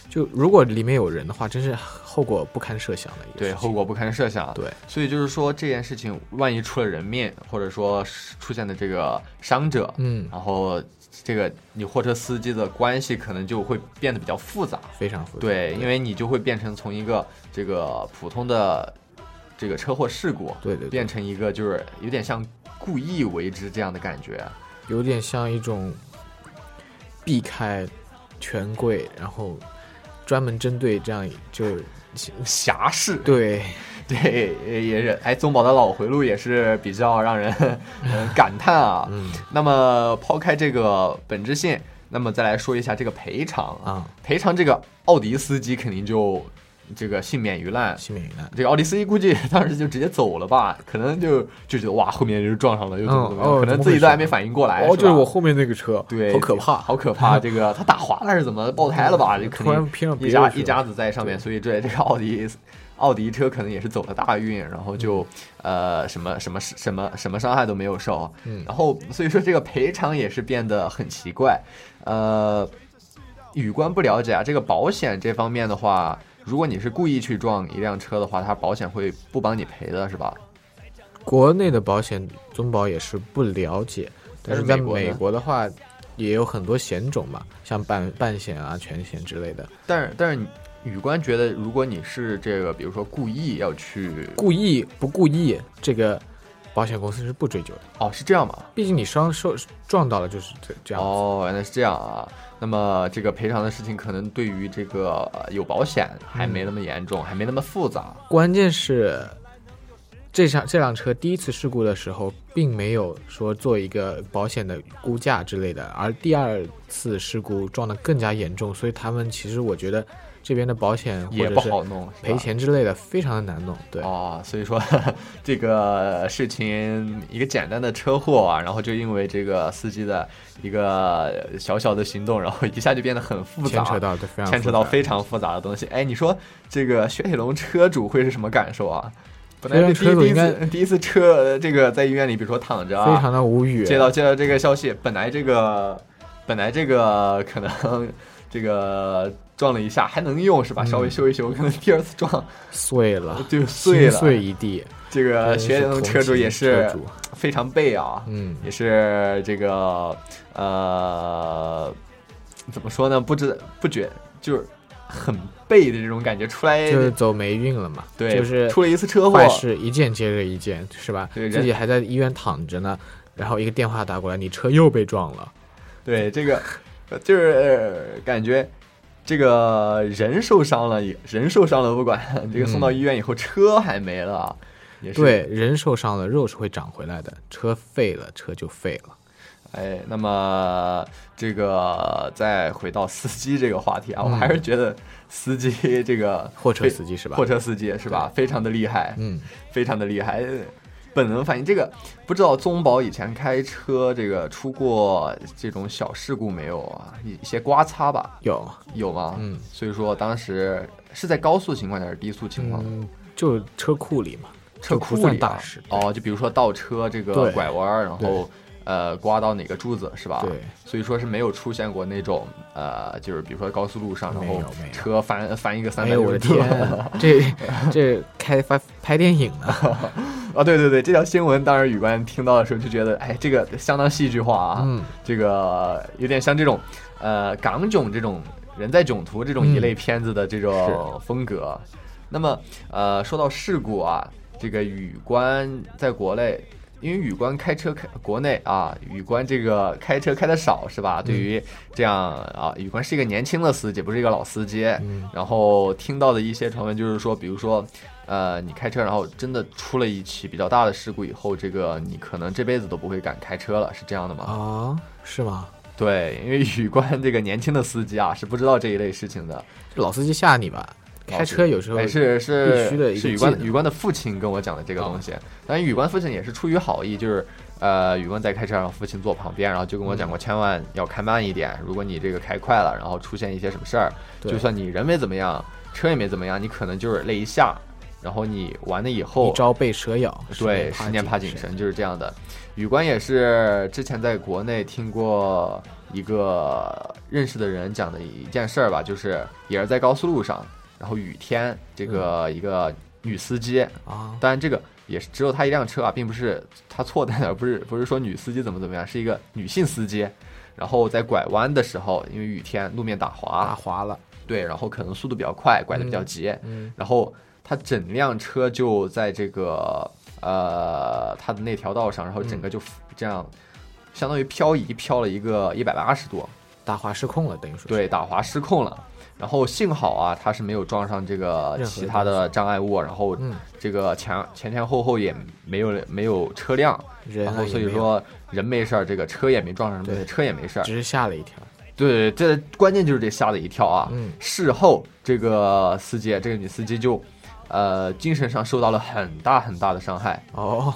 就如果里面有人的话，真是后果不堪设想的一个对，后果不堪设想。对，所以就是说这件事情，万一出了人命，或者说出现的这个伤者，嗯然后这个你货车司机的关系可能就会变得比较复杂。非常复杂。对，因为你就会变成从一个这个普通的这个车祸事故，对对对变成一个就是有点像故意为之这样的感觉。有点像一种避开权贵，然后专门针对这样就侠士，对。对，也是，哎，宗宝的脑回路也是比较让人呃感叹啊。嗯。那么抛开这个本质性，那么再来说一下这个赔偿啊，赔偿这个奥迪司机肯定就这个幸免于难，幸免于难。这个奥迪司机估计当时就直接走了吧，可能就就觉得哇，后面就撞上了，又怎么怎么样，可能自己都还没反应过来。哦，就是我后面那个车，对，好可怕，好可怕！这个他打滑了是怎么爆胎了吧？就肯突然定偏上一家一家子在上面，所以这这个奥迪奥迪车可能也是走了大运，然后就呃什么什么什么什么伤害都没有受，嗯然后所以说这个赔偿也是变得很奇怪，呃，宇官不了解啊，这个保险这方面的话，如果你是故意去撞一辆车的话，它保险会不帮你赔的是吧？国内的保险中保也是不了解，但是在美国的话，也有很多险种嘛，像半半险啊、全险之类的。但是但是宇官觉得，如果你是这个，比如说故意要去故意不故意，这个保险公司是不追究的。哦，是这样吗？毕竟你伤受撞到了就是这这样。哦，原来是这样啊。那么这个赔偿的事情，可能对于这个呃有保险还没那么严重，还没那么复杂。关键是这辆这辆车第一次事故的时候，并没有说做一个保险的估价之类的，而第二次事故撞得更加严重，所以他们其实我觉得这边的保险也不好弄赔钱之类的非常的难弄。对，哦，所以说 这个事情一个简单的车祸啊，然后就因为这个司机的一个小小的行动，然后一下就变得很复杂，牵扯到非常牵扯到复杂非常复杂的东西。哎，你说这个雪铁龙车主会是什么感受啊？本来第一次第一次车这个在医院里，比如说躺着啊，非常的无语接到接到这个消息，本来这个本来这个可能这个撞了一下还能用是吧？嗯稍微修一修，可能第二次撞碎了，就碎了，碎一地。这个雪铁龙车主也是非常背啊，嗯也是这个呃，怎么说呢？不知不觉就是很背的这种感觉出来，就是走霉运了嘛，对就是出了一次车祸坏事一件接着一件，是吧？对自己还在医院躺着呢，然后一个电话打过来，你车又被撞了，对这个呃就是呃感觉。这个人受伤了，也人受伤了不管，这个送到医院以后，车还没了，也是对，人受伤了，肉是会长回来的，车废了，车就废了。哎，那么这个再回到司机这个话题啊，嗯我还是觉得司机这个货车司机是吧货车司机是吧？非常的厉害，嗯，非常的厉害。本能反应，这个不知道宗宝以前开车这个出过这种小事故没有啊？一一些刮擦吧？有有吗？嗯，所以说当时是在高速情况下还是低速情况？嗯，就车库里嘛，车库里啊算大事。哦，就比如说倒车这个拐弯，然后呃刮到哪个柱子是吧？对，所以说是没有出现过那种呃，就是比如说高速路上，然后车翻翻一个三百六十度。天，这这开发拍电影呢？啊，对对对，这条新闻当时宇官听到的时候就觉得，哎，这个相当戏剧化啊，嗯这个有点像这种呃港囧这种人在囧途这种嗯一类片子的这种风格。那么呃，说到事故啊，这个宇官在国内。因为宇官开车开国内啊，宇官这个开车开的少是吧？对于这样啊，宇官是一个年轻的司机，不是一个老司机。然后听到的一些传闻就是说，比如说，呃，你开车然后真的出了一起比较大的事故以后，这个你可能这辈子都不会敢开车了，是这样的吗？啊，是吗？对，因为宇官这个年轻的司机啊是不知道这一类事情的。这老司机吓你吧？开车有时候哎是是必须的是宇官技能宇官的父亲跟我讲的这个东西，当然宇官父亲也是出于好意，就是呃宇官在开车，然后父亲坐旁边，然后就跟我讲过，千万要开慢一点，如果你这个开快了，然后出现一些什么事儿，就算你人没怎么样，车也没怎么样，你可能就是累一下，然后你完了以后一朝被蛇咬，对，十十年怕井绳就是这样的。宇官也是之前在国内听过一个认识的人讲的一件事儿吧，就是也是在高速路上，然后雨天，这个一个女司机啊，当然这个也是只有她一辆车啊，并不是她错在哪儿，不是 不是说女司机怎么怎么样，是一个女性司机，然后在拐弯的时候，因为雨天路面打滑，打滑了，对，然后可能速度比较快，拐的比较急，嗯。然后他整辆车就在这个呃他的那条道上，然后整个就这样，相当于漂移漂了一个一百八十度，打滑失控了，等于说对，打滑失控了。然后幸好啊，他是没有撞上这个其他的障碍物，然后嗯。这个前前前后后也没有没有车辆，然后所以说人没事儿，这个车也没撞上什么车也没事儿，只是吓了一跳。对，这关键就是这吓了一跳啊！嗯。事后这个司机，这个女司机就，呃，精神上受到了很大很大的伤害。哦，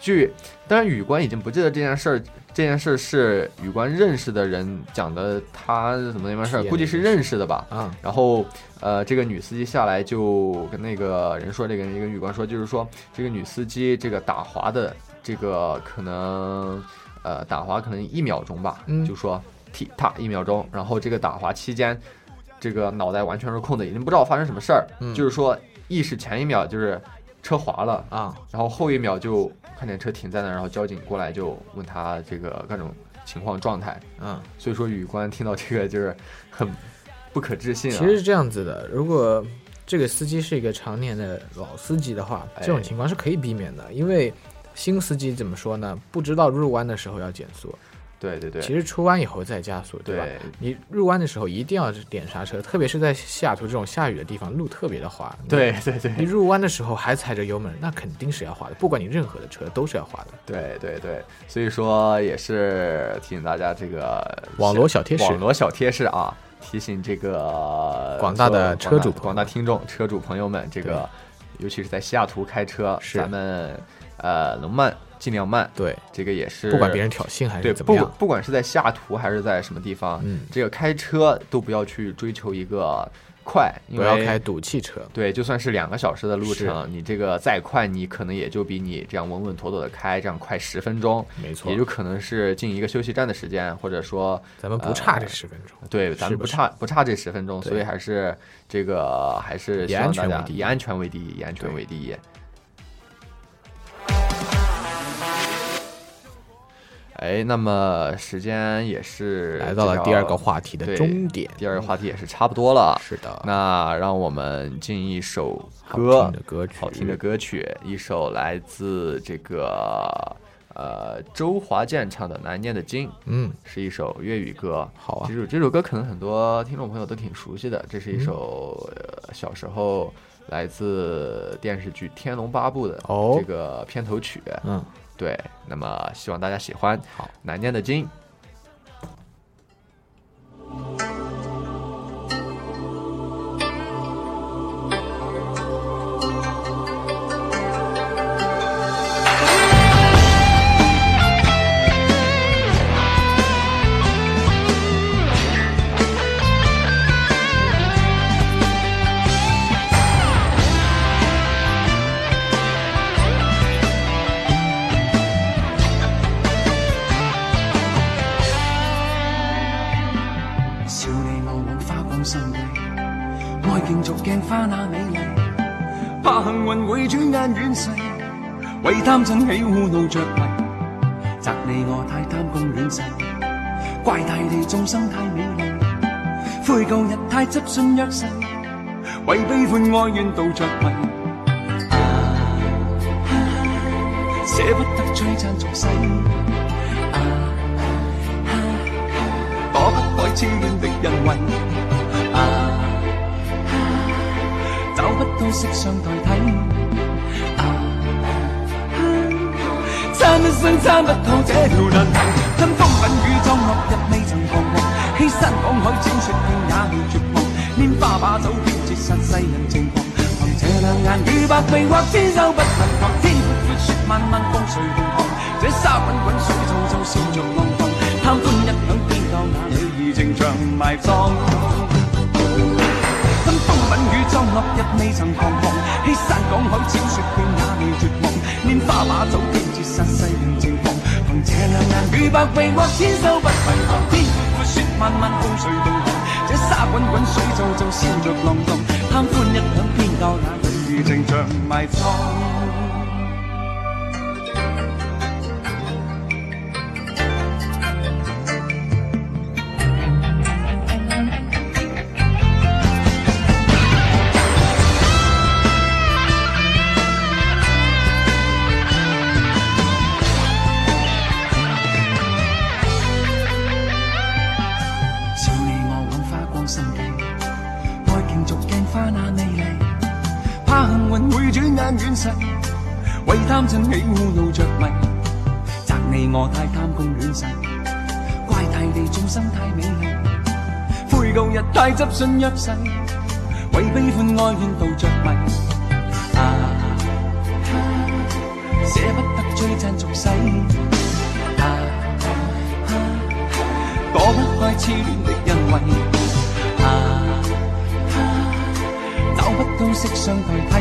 据，当然宇官已经不记得这件事儿，这件事是宇官认识的人讲的，他怎么那边事儿，估计是认识的吧。啊，然后，呃，这个女司机下来就跟那个人说，这个人跟宇官说，就是说这个女司机这个打滑的这个可能，呃，打滑可能一秒钟吧，嗯。就说踢踏一秒钟，然后这个打滑期间，这个脑袋完全是空的，已经不知道发生什么事儿，嗯。就是说意识前一秒就是车滑了啊，然后后一秒就看见车停在那儿，然后交警过来就问他这个各种情况状态，嗯，所以说宇官听到这个就是很不可置信啊。其实是这样子的，如果这个司机是一个常年的老司机的话，这种情况是可以避免的，因为新司机怎么说呢？不知道入弯的时候要减速，对对对，其实出弯以后再加速，对吧？对。你入弯的时候一定要点刹车，特别是在西雅图这种下雨的地方，路特别的滑。对对对。你入弯的时候还踩着油门，那肯定是要滑的，不管你任何的车都是要滑的。对对对，所以说也是提醒大家这个网络小贴士。网络小贴士啊，提醒这个广大的车主广大听众、车主朋友们，这个尤其是在西雅图开车，咱们呃能慢尽量慢，对，这个也是不管别人挑衅还是对，怎么样。不不管是在下图还是在什么地方，嗯。这个开车都不要去追求一个快，不要开赌气车。对，就算是两个小时的路程，你这个再快，你可能也就比你这样稳稳妥妥的开这样快十分钟，没错。也就可能是进一个休息站的时间，或者说咱们不差这呃10分钟。对，咱们不差不差这十分钟，所以还是这个还是以希望大家安全为第一。以安全为第一，以安全为第一。哎，那么时间也是来到了第二个话题的终点第二个话题也是差不多了。是的，那让我们进一首好歌，听的歌曲好听的歌曲，一首来自这个呃周华健唱的《难念的经》，嗯，是一首粤语歌。好啊这首这首歌可能很多听众朋友都挺熟悉的，这是一嗯首、呃小时候来自电视剧《天龙八部》的哦这个片头曲。嗯，对，那么希望大家喜欢。好，难念的经。貪嗔喜惡怒着迷，责你我太贪功恋势，怪大地众生太美丽，悔旧日太执信约誓，为悲欢哀怨妒着迷。啊捨不得璀璨俗世，啊躲不开痴恋的恩惠，啊，找不到色相代替，參一生參不透這條難題，吞風品雨裝落日未曾彷徨，欺山赶海踐雪徑也未绝望，拈花把酒偏折煞世人情狂，凭这两眼与百臂或千手不能防，天阔阔雪漫漫風隨同航，这沙滚滚水皱皱笑着浪荡，贪欢一晌偏教那女兒情长埋葬。吞風品雨裝落日未曾彷徨，欺山赶海踐雪徑也未绝望，拈花把酒偏折煞世人情狂，凭这两眼与百臂或千手不能防，天阔雪漫漫風隨同航，这沙滚滚水皱皱笑着浪荡。贪欢一晌偏教那女兒情長埋葬。貪嗔喜惡怒着迷，責你我太貪功戀勢，怪大地眾生太美麗，悔舊日太執信約誓，為悲歡哀怨妒着迷，啊，捨不得璀璨俗世，啊。躲不開痴戀的恩惠，啊，找不到色相代替，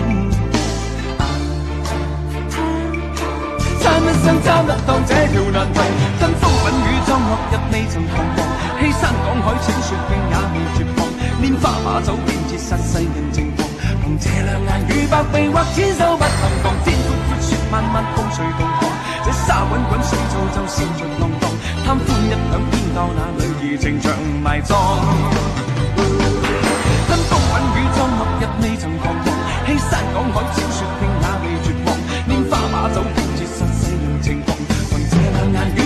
參一生參不透這條難題，吞風品雨裝落日未曾彷徨，欺山赶海踐雪徑也未绝望，拈花把酒偏折煞世人情狂，凭这两眼与百臂或千手不能防，天闊闊雪漫漫風隨同航，这沙滚滚水皱皱笑着浪荡。贪欢一晌偏教那女儿情长埋葬。吞風品雨裝落日未曾彷徨，欺山赶海踐雪徑也未绝望，拈花把酒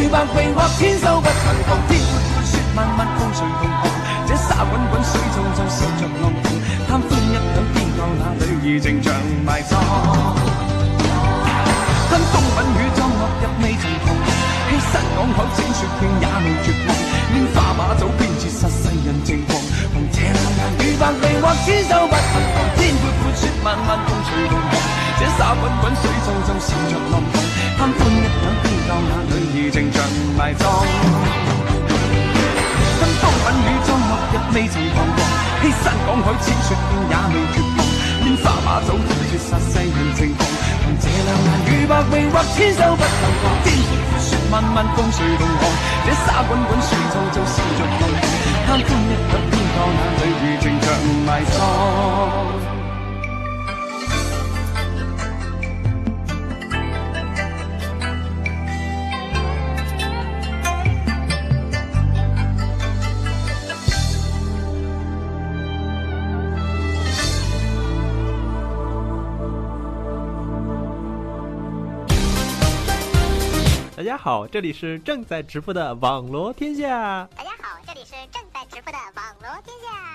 與百臂或千手不能防，天阔阔雪漫漫風隨同航，這沙滚滚水皱皱笑着浪蕩，貪歡一晌偏教那女兒情長埋葬。吞风吻雨裝落日未曾彷徨，欺山趕海踐雪徑也未绝望，拈花把酒偏折煞世人情狂，凭这两眼與百臂或千手不能防，天阔阔雪漫漫風隨同航，這沙滚滚水皱皱笑着浪蕩，貪歡一晌偏教那女兒情長埋葬。吞風品雨裝落日未曾彷徨，欺山趕海踐雪徑也未絕望，拈花把酒偏折煞世人情狂，憑這兩眼與百臂或千手不能防，天闊闊雪漫漫風隨同航，這沙滾滾水皱皱笑着浪蕩，貪歡一晌偏教那女兒情長埋葬。好，这里是正在直播的网罗天下。大家好，这里是正在直播的网罗天下。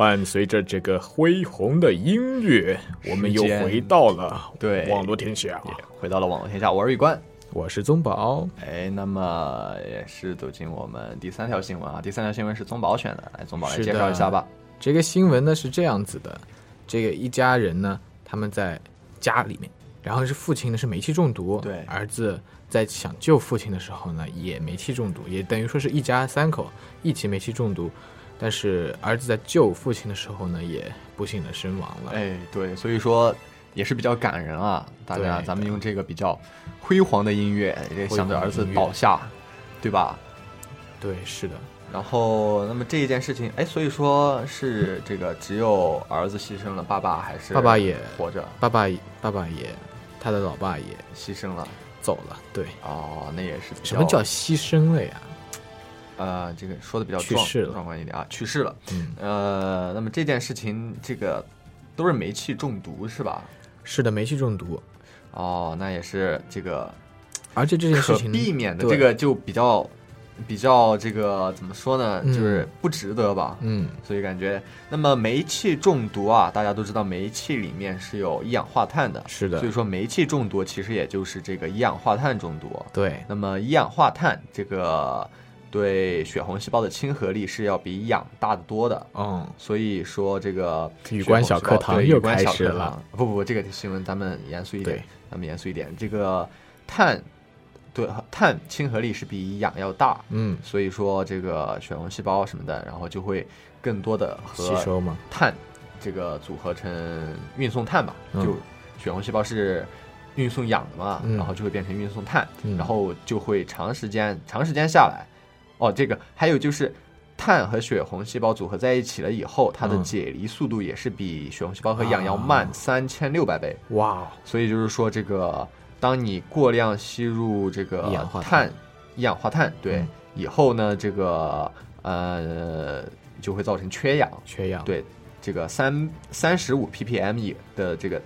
伴随着这个恢宏的音乐，我们又回到了对网络天下，回到了网络天下。我是玉官，我是宗宝。哎，那么也是走进我们第三条新闻啊。第三条新闻是宗宝选的，来，宗宝来介绍一下吧。这个新闻呢是这样子的：这个一家人呢，他们在家里面，然后是父亲呢是煤气中毒，对，儿子在想救父亲的时候呢也煤气中毒，也等于说是一家三口一起煤气中毒。但是儿子在救父亲的时候呢，也不幸的身亡了。哎，对，所以说也是比较感人啊。大家，咱们用这个比较辉煌的音乐，这想着儿子倒下，对吧？对，是的。然后，那么这一件事情，哎，所以说是这个只有儿子牺牲了，爸爸还是爸爸也活着，爸爸爸爸也，他的老爸也牺牲了，走了。对，哦，那也是什么叫牺牲了呀？呃，这个说的比较去世了壮观一点啊，去世了。嗯，呃，那么这件事情，这个都是煤气中毒是吧？是的，煤气中毒。哦，那也是这个，而且这件事情避免的这个就比较比较这个怎么说呢？嗯、就是不值得吧？嗯，所以感觉，那么煤气中毒啊，大家都知道煤气里面是有一氧化碳的，是的。所以说煤气中毒其实也就是这个一氧化碳中毒。对，那么一氧化碳这个。对血红细胞的亲和力是要比氧大得多的，嗯，所以说这个语关小课堂又开始了。不不不，这个新闻咱们严肃一点，咱们严肃一点。这个碳对碳亲和力是比氧要大，嗯，所以说这个血红细胞什么的，然后就会更多的吸收嘛，碳这个组合成运送碳吧，嗯、就血红细胞是。运送氧的嘛，嗯、然后就会变成运送碳，嗯、然后就会长时间长时间下来。哦，这个还有就是，碳和血红细胞组合在一起了以后，它的解离速度也是比血红细胞和氧要慢三千六百倍。哇！所以就是说，这个当你过量吸入这个碳，一氧化碳对、嗯、以后呢，这个呃就会造成缺氧。缺氧对，这个三三十五 ppm 以的这个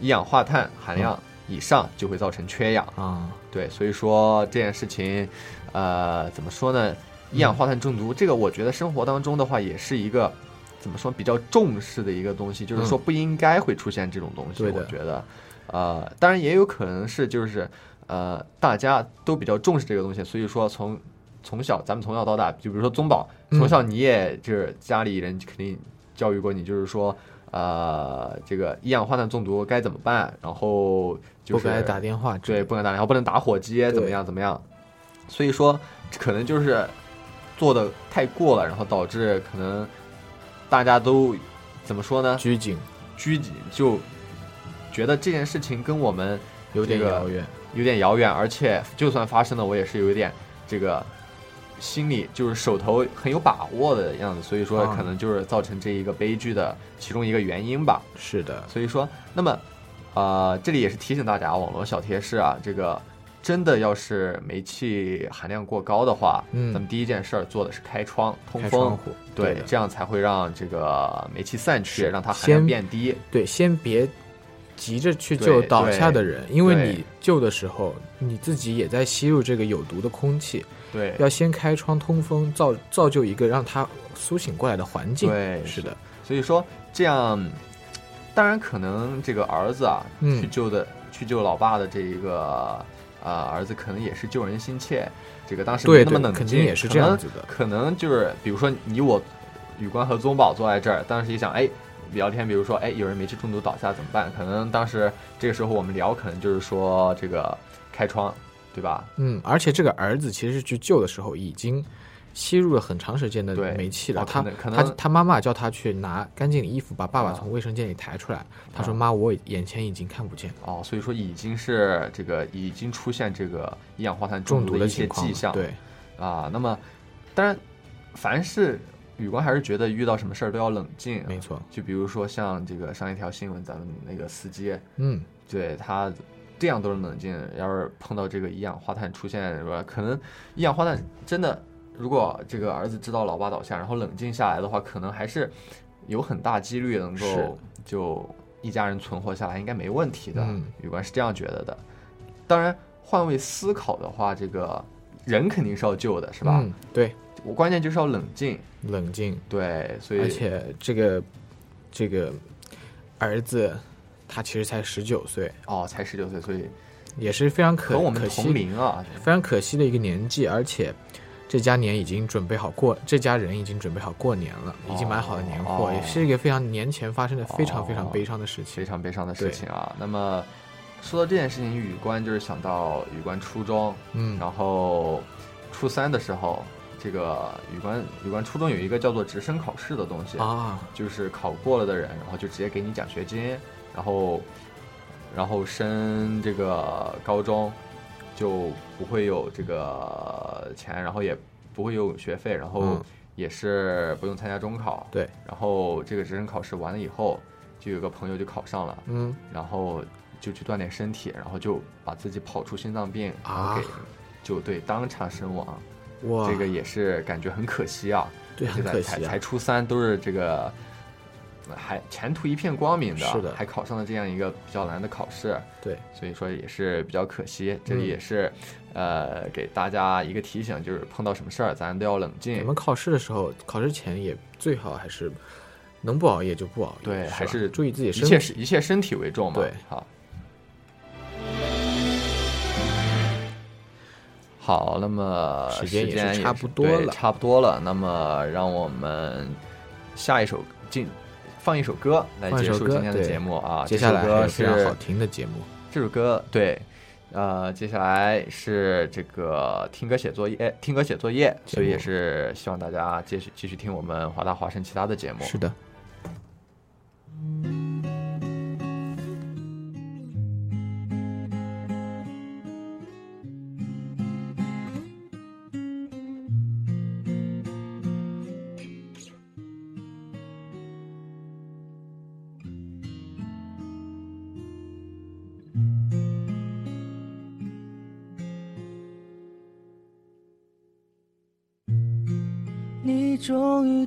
一氧化碳含量以上就会造成缺氧啊。对，所以说这件事情。呃，怎么说呢？一氧化碳中毒、嗯、这个，我觉得生活当中的话，也是一个怎么说比较重视的一个东西，就是说不应该会出现这种东西。嗯、我觉得，呃，当然也有可能是就是呃，大家都比较重视这个东西，所以说从从小咱们从小到大，就比如说宗宝，从小你也就是家里人肯定教育过你，就是说呃，这个一氧化碳中毒该怎么办，然后就是不该打电话，对，不能打电话，不能打火机，怎么样怎么样。所以说，可能就是做的太过了，然后导致可能大家都怎么说呢？拘谨，拘谨，就觉得这件事情跟我们有点遥远，有点遥远，而且就算发生了，我也是有一点这个心里就是手头很有把握的样子，所以说可能就是造成这一个悲剧的其中一个原因吧。是的，所以说，那么呃，这里也是提醒大家，网络小贴士啊，这个。真的要是煤气含量过高的话，嗯，咱们第一件事儿做的是开窗通风，对，对这样才会让这个煤气散去，让它含量变低。对，先别急着去救倒下的人，因为你救的时候，你自己也在吸入这个有毒的空气。对，要先开窗通风，造造就一个让它苏醒过来的环境。对，是的。所以说这样，当然可能这个儿子啊，嗯、去救的去救老爸的这一个。啊、呃，儿子可能也是救人心切，这个当时没那么冷静，肯定也是这样子的。可能就是比如说你我，宇光和宗宝坐在这儿，当时一想，哎，聊天，比如说，哎，有人煤气中毒倒下怎么办？可能当时这个时候我们聊，可能就是说这个开窗，对吧？嗯，而且这个儿子其实去救的时候已经吸入了很长时间的煤气了。哦他可能他他妈妈叫他去拿干净的衣服，把爸爸啊从卫生间里抬出来。他说：“啊妈，我眼前已经看不见。”哦，所以说已经是这个已经出现这个一氧化碳中毒的一些迹象，对啊。那么，当然，凡是宇光还是觉得遇到什么事儿都要冷静，没错。就比如说像这个上一条新闻，咱们那个司机，嗯，对他这样都是冷静。要是碰到这个一氧化碳出现，是吧？可能一氧化碳真的，如果这个儿子知道老爸倒下，然后冷静下来的话，可能还是有很大几率能够就一家人存活下来，应该没问题的。嗯宇光是这样觉得的。当然，换位思考的话，这个人肯定是要救的，是吧？嗯，对，我关键就是要冷静，冷静。对，所以而且这个这个儿子他其实才十九岁，哦，才十九岁，所以也是非常可和我们可惜同龄啊，非常可惜的一个年纪，而且。这家年已经准备好过，这家人已经准备好过年了，已经买好了年货，哦。也是一个非常年前发生的非常非常悲伤的事情，非常悲伤的事情。啊。那么说到这件事情，宇关就是想到宇关初中，嗯。然后初三的时候，这个宇关宇关初中有一个叫做直升考试的东西啊，就是考过了的人，然后就直接给你奖学金，然后然后升这个高中就不会有这个钱，然后也不会有学费，然后嗯也是不用参加中考。对，然后这个职称考试完了以后，就有个朋友就考上了，嗯，然后就去锻炼身体，然后就把自己跑出心脏病，然后给、就对当场身亡。哇这个也是感觉很可惜啊。对而且很可惜啊才才初三都是这个。还前途一片光明的，是的还考上了这样一个比较难的考试，对，所以说也是比较可惜。这里嗯也是，呃，给大家一个提醒，就是碰到什么事儿，咱都要冷静我。们考试的时候，考试前也最好还是能不熬夜就不熬夜，对，吧还是注意自己一切身体。一切身体为重嘛。对，好。好，那么时间也是差不多了差不多了。那么让我们下一首进放一首歌来结束今天的节目啊。接下来这首歌还有非常是好听的节目。这首歌对，呃，接下来是这个听歌写作业，听歌写作业，所以也是希望大家继续继续听我们华大华声其他的节目。是的。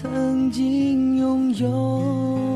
曾经拥有。